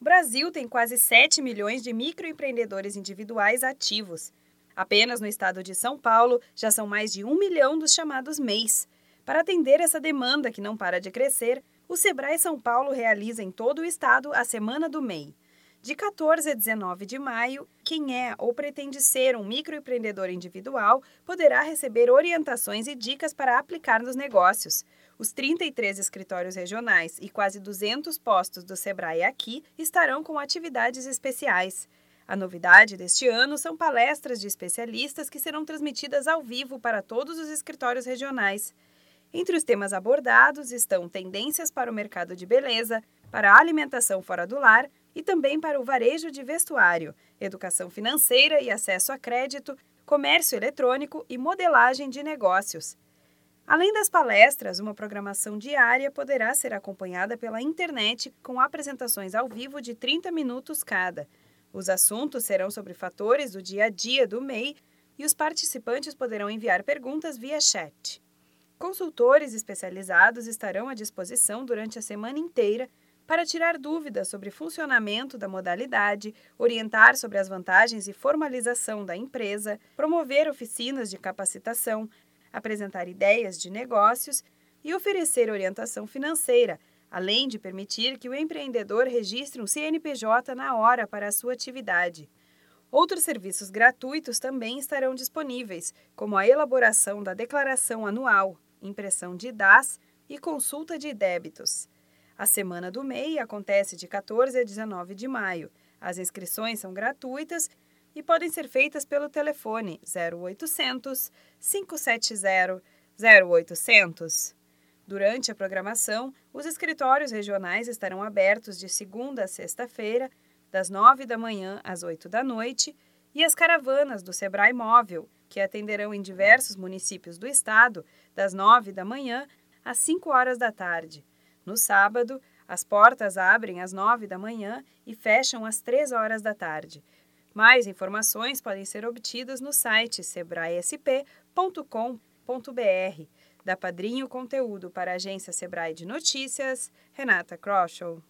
O Brasil tem quase 7 milhões de microempreendedores individuais ativos. Apenas no estado de São Paulo já são mais de um milhão dos chamados MEIs. Para atender essa demanda que não para de crescer, o Sebrae São Paulo realiza em todo o estado a Semana do MEI. De 14 a 19 de maio, quem é ou pretende ser um microempreendedor individual poderá receber orientações e dicas para aplicar nos negócios. Os 33 escritórios regionais e quase 200 postos do Sebrae aqui estarão com atividades especiais. A novidade deste ano são palestras de especialistas que serão transmitidas ao vivo para todos os escritórios regionais. Entre os temas abordados estão tendências para o mercado de beleza, para a alimentação fora do lar e também para o varejo de vestuário, educação financeira e acesso a crédito, comércio eletrônico e modelagem de negócios. Além das palestras, uma programação diária poderá ser acompanhada pela internet com apresentações ao vivo de 30 minutos cada. Os assuntos serão sobre fatores do dia a dia do MEI e os participantes poderão enviar perguntas via chat. Consultores especializados estarão à disposição durante a semana inteira para tirar dúvidas sobre funcionamento da modalidade, orientar sobre as vantagens e formalização da empresa, promover oficinas de capacitação, apresentar ideias de negócios e oferecer orientação financeira, além de permitir que o empreendedor registre um CNPJ na hora para a sua atividade. Outros serviços gratuitos também estarão disponíveis, como a elaboração da declaração anual, impressão de DAS e consulta de débitos. A Semana do MEI acontece de 14 a 19 de maio. As inscrições são gratuitas e podem ser feitas pelo telefone 0800 570 0800. Durante a programação, os escritórios regionais estarão abertos de segunda a sexta-feira, das 9 da manhã às 8 da noite, e as caravanas do Sebrae Móvel, que atenderão em diversos municípios do estado, das 9 da manhã às 5 horas da tarde. No sábado, as portas abrem às 9 da manhã e fecham às 3 horas da tarde. Mais informações podem ser obtidas no site sebraesp.com.br. Da Padrinho Conteúdo para a agência Sebrae de Notícias, Renata Kroschel.